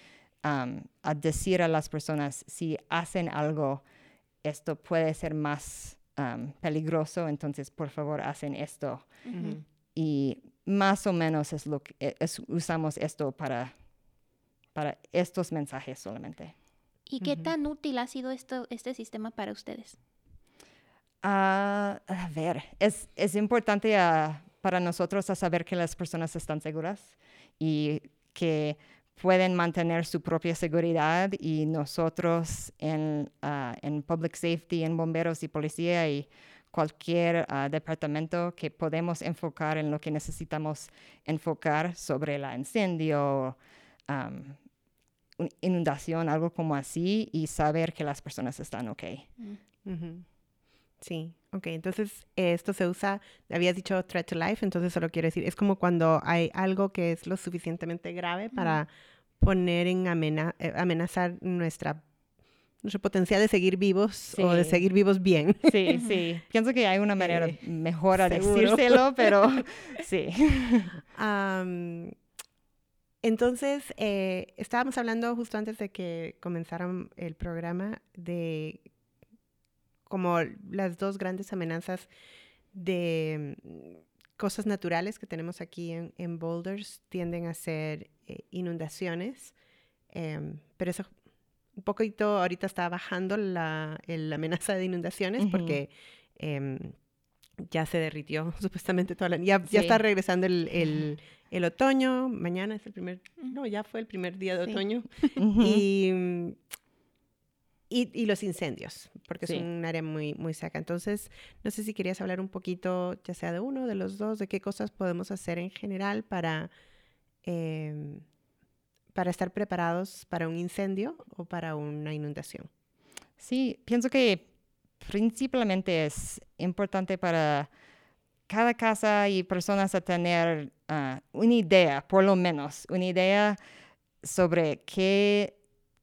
G: um, a decir a las personas, si hacen algo, esto puede ser más um, peligroso, entonces por favor hacen esto. Y más o menos es lo que usamos esto para, para estos mensajes solamente.
A: ¿Y qué tan útil ha sido esto, este sistema para ustedes?
G: Ah, a ver, es, es importante ah, para nosotros a saber que las personas están seguras y que pueden mantener su propia seguridad y nosotros en, ah, en Public Safety, en bomberos y policía y cualquier ah, departamento que podemos enfocar en lo que necesitamos enfocar sobre el incendio, um, inundación, algo como así, y saber que las personas están ok.
B: Mm. Sí, ok. Entonces, esto se usa, habías dicho threat to life, entonces solo quiero decir, es como cuando hay algo que es lo suficientemente grave para poner en eh, amenazar nuestra nuestro potencial de seguir vivos o de seguir vivos bien.
G: Sí, sí. Pienso que hay una manera mejor a decírselo, pero sí.
B: entonces, eh, estábamos hablando justo antes de que comenzaran el programa de como las dos grandes amenazas de mm, cosas naturales que tenemos aquí en, Boulders tienden a ser eh, inundaciones, em, pero eso un poquito ahorita está bajando la, amenaza de inundaciones porque em, ya se derritió supuestamente toda la... Ya, ya está regresando el, el, otoño, mañana es el primer... No, ya fue el primer día de otoño. Y mm, y, los incendios, porque es un área muy, muy seca. Entonces, no sé si querías hablar un poquito, ya sea de uno, de los dos, de qué cosas podemos hacer en general para, em, para estar preparados para un incendio o para una inundación.
G: Sí, pienso que principalmente es importante para cada casa y personas a tener ah, una idea, por lo menos, una idea sobre qué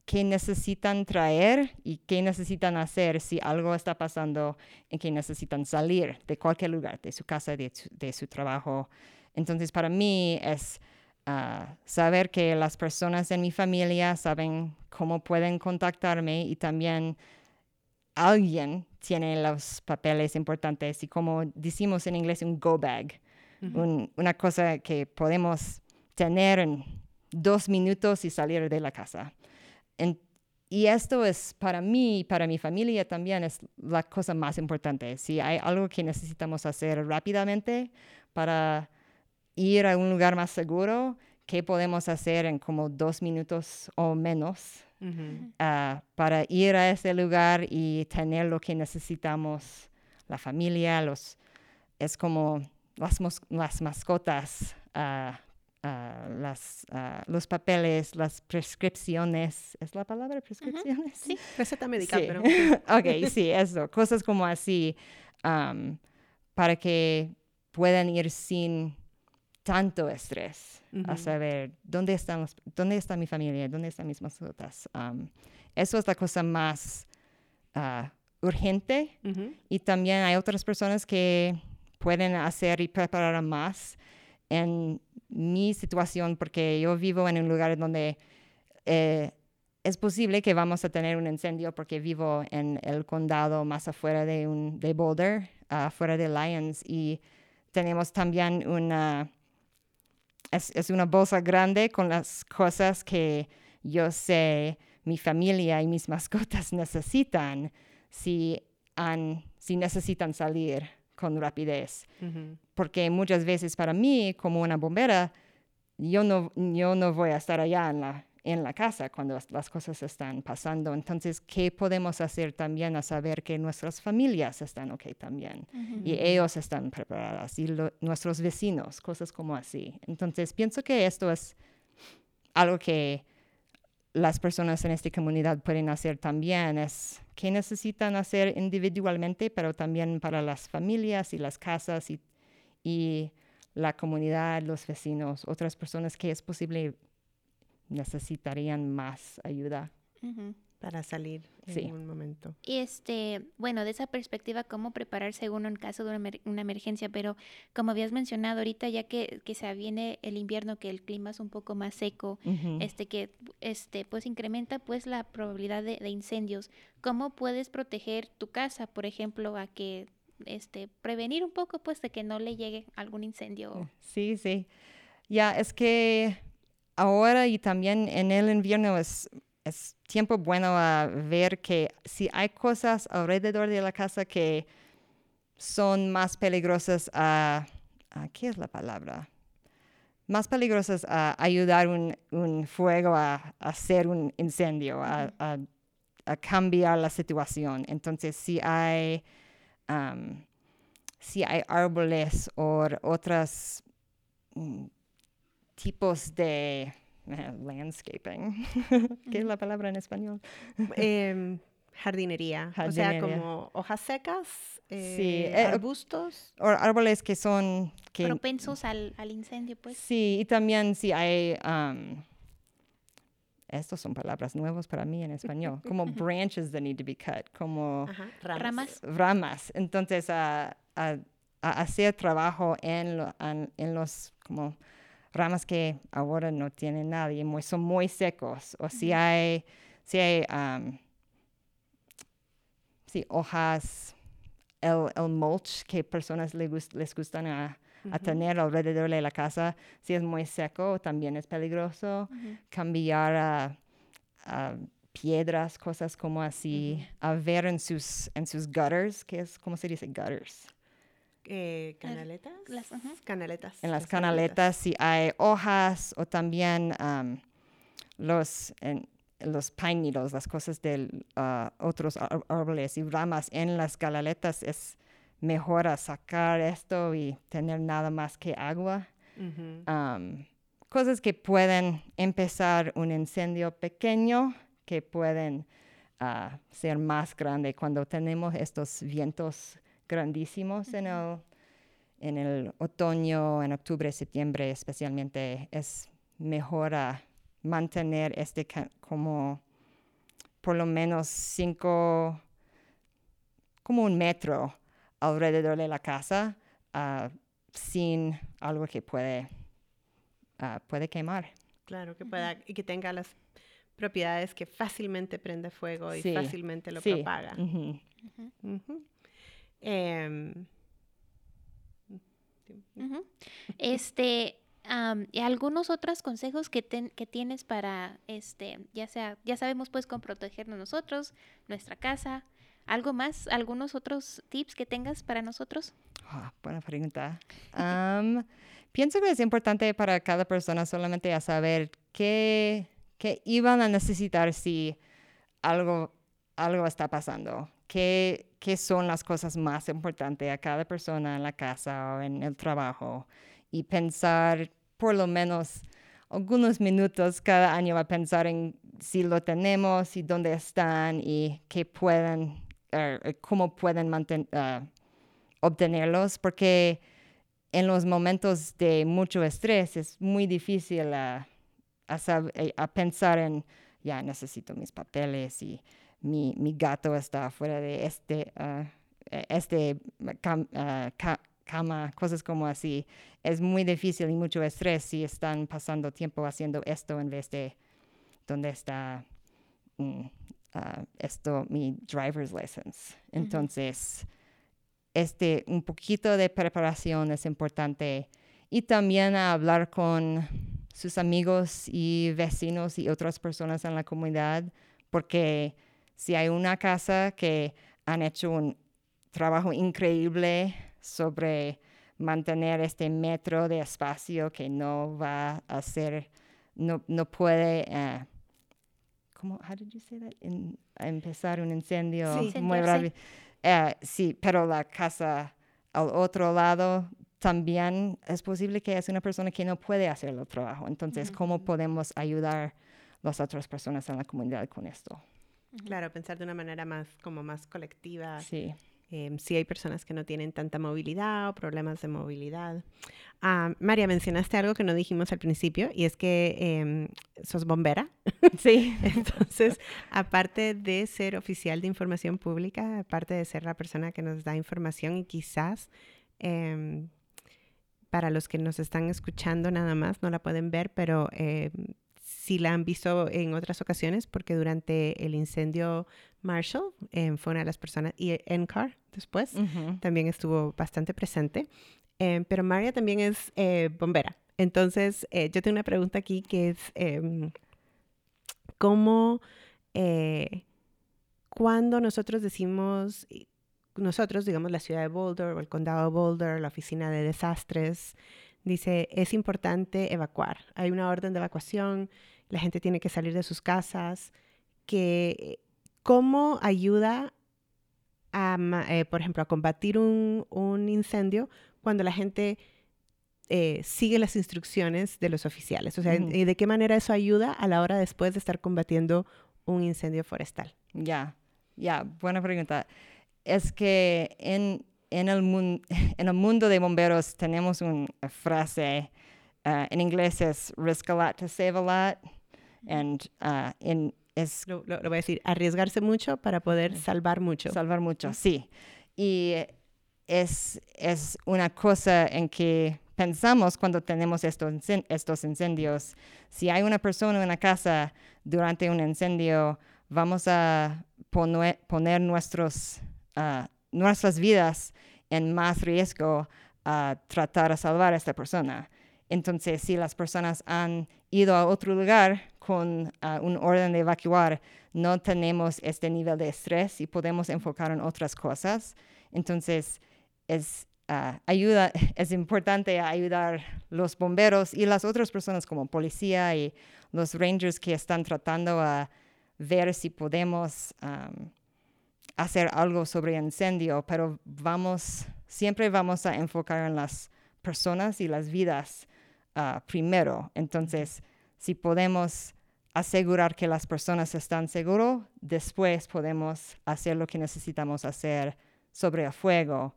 G: qué necesitan traer y qué necesitan hacer si algo está pasando en que necesitan salir de cualquier lugar, de su casa, de su, trabajo. Entonces, para mí es ah, saber que las personas en mi familia saben cómo pueden contactarme y también alguien tiene los papeles importantes y como decimos en inglés, un go bag, una cosa que podemos tener en dos minutos y salir de la casa y esto es para mí, para mi familia también, es la cosa más importante. Si hay algo que necesitamos hacer rápidamente para ir a un lugar más seguro, ¿qué podemos hacer en como dos minutos o menos ah, para ir a ese lugar y tener lo que necesitamos? La familia, los, es como las, las mascotas. Uh, las, los papeles, las prescripciones. ¿Es la palabra prescripciones?
B: Sí, receta médica, pero...
G: ok, sí, eso. Cosas como así para que puedan ir sin tanto estrés a saber dónde están los, dónde está mi familia, dónde están mis mascotas. eso es la cosa más ah, urgente y también hay otras personas que pueden hacer y preparar más en mi situación, porque yo vivo en un lugar donde eh, es posible que vamos a tener un incendio porque vivo en el condado más afuera de, un, de Boulder, afuera de Lyons, y tenemos también una, es, es, una bolsa grande con las cosas que yo sé mi familia y mis mascotas necesitan si, han, si necesitan salir con rapidez. Porque muchas veces para mí, como una bombera, yo no, yo no voy a estar allá en la, en la casa cuando las, cosas están pasando. Entonces, ¿qué podemos hacer también a saber que nuestras familias están ok también? Y ellos están preparados, y nuestros vecinos, cosas como así. Entonces, pienso que esto es algo que las personas en esta comunidad pueden hacer también es que necesitan hacer individualmente, pero también para las familias y las casas y, y la comunidad, los vecinos, otras personas que es posible necesitarían más ayuda
B: para salir en un momento.
A: Y este, bueno, de esa perspectiva, cómo prepararse según en caso de una, emergencia, pero como habías mencionado ahorita, ya que, que se viene el invierno, que el clima es un poco más seco, este, que este, pues incrementa pues la probabilidad de, incendios. ¿Cómo puedes proteger tu casa, por ejemplo, a que este, prevenir un poco pues de que no le llegue algún incendio?
G: Sí, sí. Ya, es que ahora y también en el invierno es es tiempo bueno a ver que si hay cosas alrededor de la casa que son más peligrosas a, a ¿qué es la palabra? Más peligrosas a ayudar un, un fuego a, hacer un incendio, a, a, cambiar la situación. Entonces, si hay, um, si hay árboles o otros mm, tipos de landscaping. ¿Qué es la palabra en español?
B: Em, jardinería. O sea, como hojas secas, eh, eh, arbustos.
G: O árboles que son... Que,
A: Propensos al, al, incendio, pues.
G: Sí, y también si hay... Um, estas son palabras nuevas para mí en español, como branches that need to be cut, como
A: ramas.
G: ramas. Entonces, a, a, hacer trabajo en, en, en los como ramas que ahora no tienen nadie, muy, son muy secos, o si hay, si hay si hojas, el, el, mulch que personas les, les gustan a, tener alrededor de la casa, si es muy seco, también es peligroso. Cambiar a, piedras, cosas como así, a ver en sus, en sus gutters, que es, ¿cómo se dice gutters?
B: Eh, canaletas. Las, canaletas.
G: En las, canaletas, si hay hojas o también los, los pine las cosas de uh, otros árboles y ramas en las canaletas, es mejor sacar esto y tener nada más que agua. cosas que pueden empezar un incendio pequeño, que pueden uh, ser más grande cuando tenemos estos vientos grandísimos en, el, en el otoño, en octubre, septiembre especialmente, es mejor a mantener este como por lo menos cinco, como un metro alrededor de la casa ah, sin algo que puede, ah, puede quemar.
B: Claro, que pueda y que tenga las propiedades que fácilmente prende fuego y fácilmente lo propaga. Em,
A: este, y algunos otros consejos que, que tienes para, este, ya sea, ya sabemos pues con protegernos nosotros, nuestra casa, algo más, algunos otros tips que tengas para nosotros.
G: Ah, buena pregunta. pienso que es importante para cada persona solamente a saber qué, qué iban a necesitar si algo, algo está pasando, qué, qué son las cosas más importantes a cada persona en la casa o en el trabajo. Y pensar por lo menos algunos minutos cada año a pensar en si lo tenemos y dónde están y qué pueden, er, cómo pueden uh, obtenerlos, porque en los momentos de mucho estrés es muy difícil a, a pensar en, ya necesito mis papeles y mi, mi gato está fuera de este, uh, este uh, cama, cosas como así. Es muy difícil y mucho estrés si están pasando tiempo haciendo esto en vez de donde está mm, uh, esto, mi driver's license. Entonces, este, un poquito de preparación es importante y también hablar con sus amigos y vecinos y otras personas en la comunidad porque si hay una casa que han hecho un trabajo increíble sobre mantener este metro de espacio que no va a ser, no, no puede, uh, ¿cómo, how did you say that? empezar un incendio muy rápido. Uh, sí, pero la casa al otro lado también es posible que es una persona que no puede hacer el trabajo. Entonces, ¿cómo podemos ayudar a las otras personas en la comunidad con esto?
B: Claro, pensar de una manera más como más colectiva.
G: Sí.
B: Eh, si hay personas que no tienen tanta movilidad o problemas de movilidad. Ah, María, mencionaste algo que no dijimos al principio y es que em, sos bombera.
G: Sí.
B: Entonces, aparte de ser oficial de información pública, aparte de ser la persona que nos da información y quizás em, para los que nos están escuchando nada más, no la pueden ver, pero em, si la han visto en otras ocasiones, porque durante el incendio Marshall em, fue una de las personas, y NCAR después también estuvo bastante presente. Em, pero María también es eh, bombera. Entonces, eh, yo tengo una pregunta aquí que es, em, cómo eh, cuando nosotros decimos, nosotros, digamos, la ciudad de Boulder o el condado de Boulder, la oficina de desastres, dice, es importante evacuar. Hay una orden de evacuación, la gente tiene que salir de sus casas, que cómo ayuda a, eh, por ejemplo, a combatir un, un incendio cuando la gente eh, sigue las instrucciones de los oficiales. O sea, ¿y de qué manera eso ayuda a la hora después de estar combatiendo un incendio forestal?
G: Ya, ya, buena pregunta. Es que en, en, el, en el mundo de bomberos tenemos una frase, uh, en inglés es risk a lot to save a lot, and uh, en, es...
B: Lo, lo, voy a decir, arriesgarse mucho para poder salvar mucho.
G: Salvar mucho, sí. Y es, es una cosa en que pensamos cuando tenemos estos, estos incendios. Si hay una persona en una casa durante un incendio, vamos a poner, nuestros, ah, nuestras vidas en más riesgo a tratar de salvar a esta persona. Entonces, si las personas han ido a otro lugar con ah, un orden de evacuar, no tenemos este nivel de estrés y podemos enfocar en otras cosas. Entonces, es Ah, ayuda, es importante ayudar los bomberos y las otras personas como policía y los rangers que están tratando a ver si podemos hacer algo sobre incendio, pero vamos, siempre vamos a enfocar en las personas y las vidas ah, primero. Entonces, si podemos asegurar que las personas están seguras, después podemos hacer lo que necesitamos hacer sobre el fuego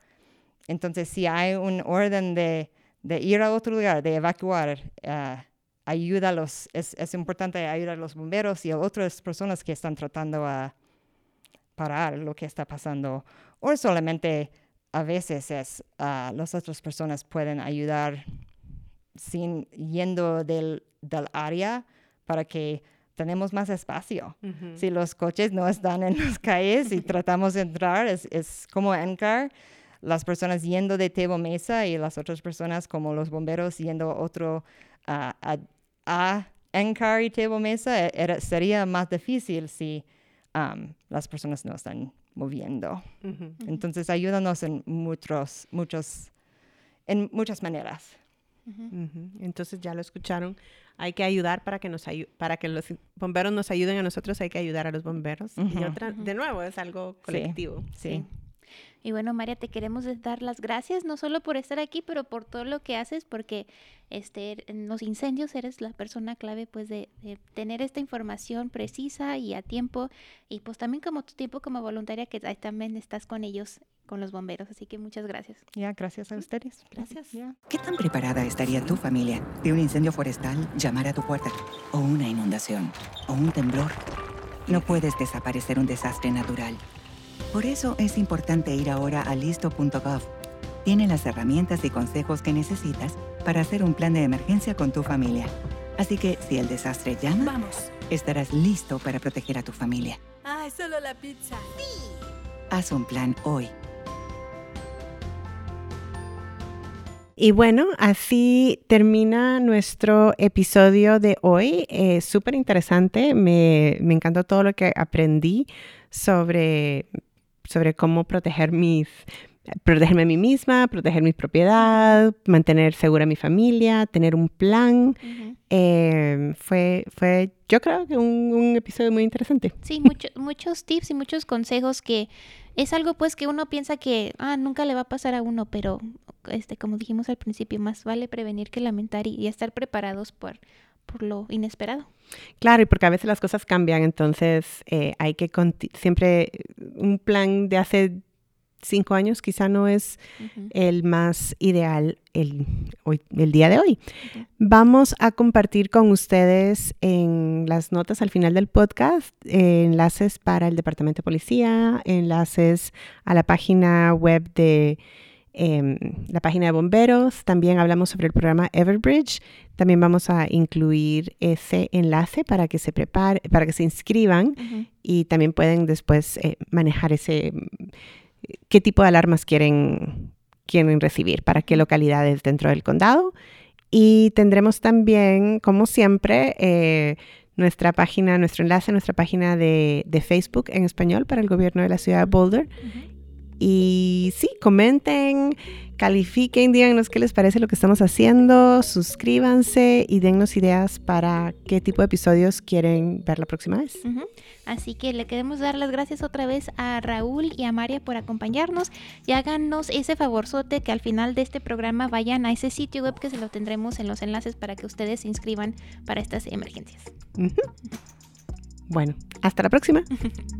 G: entonces, si hay un orden de, ir a otro lugar, de evacuar, uh, ayuda a los, es, importante ayudar a los bomberos y a otras personas que están tratando a parar lo que está pasando. O solamente a veces es, uh, las otras personas pueden ayudar sin yendo del, del área para que tenemos más espacio. Si los coches no están en las calles y tratamos de entrar, es, es como NCAR las personas yendo de Tebo Mesa y las otras personas como los bomberos yendo otro a, a Encar y Tebo Mesa, e, era, sería más difícil si um, las personas no están moviendo. Entonces, ayúdanos en muchos, muchos, en muchas maneras.
B: Entonces ya lo escucharon. Hay que ayudar para que nos para que los bomberos nos ayuden a nosotros. Hay que ayudar a los bomberos. Y otra, de nuevo, es algo colectivo.
G: sí.
A: Y bueno, María, te queremos dar las gracias, no solo por estar aquí, pero por todo lo que haces, porque este, en los incendios eres la persona clave, pues, de, tener esta información precisa y a tiempo, y pues también como tu tiempo como voluntaria, que también estás con ellos, con los bomberos. Así que muchas gracias.
G: Ya, gracias a ustedes.
A: Gracias.
E: ¿Qué tan preparada estaría tu familia de un incendio forestal, llamar a tu puerta, o una inundación, o un temblor? No puedes desaparecer un desastre natural por eso es importante ir ahora a listo.gov. Tiene las herramientas y consejos que necesitas para hacer un plan de emergencia con tu familia. Así que si el desastre llama,
F: vamos.
E: Estarás listo para proteger a tu familia.
F: Ah, es solo la pizza. Sí.
E: Haz un plan hoy.
B: Y bueno, así termina nuestro episodio de hoy. Eh, Súper interesante. Me, me encantó todo lo que aprendí sobre sobre cómo proteger mis, protegerme a mí misma, proteger mi propiedad, mantener segura a mi familia, tener un plan. Em, fue, fue, yo creo que un, episodio muy interesante.
A: Sí, muchos tips y muchos consejos que es algo pues que uno piensa que ah, nunca le va a pasar a uno, pero este, como dijimos al principio, más vale prevenir que lamentar y, estar preparados por, por lo inesperado.
B: Claro, y porque a veces las cosas cambian, entonces eh, hay que siempre un plan de hace cinco años quizá no es el más ideal el, hoy, el día de hoy. Vamos a compartir con ustedes en las notas al final del podcast eh, enlaces para el Departamento de Policía, enlaces a la página web de Em, la página de bomberos. También hablamos sobre el programa Everbridge. También vamos a incluir ese enlace para que se prepare, para que se inscriban y también pueden después eh, manejar ese qué tipo de alarmas quieren quieren recibir, para qué localidades dentro del condado. Y tendremos también, como siempre, eh, nuestra página, nuestro enlace nuestra página de, de Facebook en español para el gobierno de la ciudad de Boulder. Y sí, comenten, califiquen, díganos qué les parece lo que estamos haciendo, suscríbanse y dennos ideas para qué tipo de episodios quieren ver la próxima vez.
A: Así que le queremos dar las gracias otra vez a Raúl y a María por acompañarnos y háganos ese favorzote que al final de este programa vayan a ese sitio web que se lo tendremos en los enlaces para que ustedes se inscriban para estas emergencias.
B: Bueno, hasta la próxima.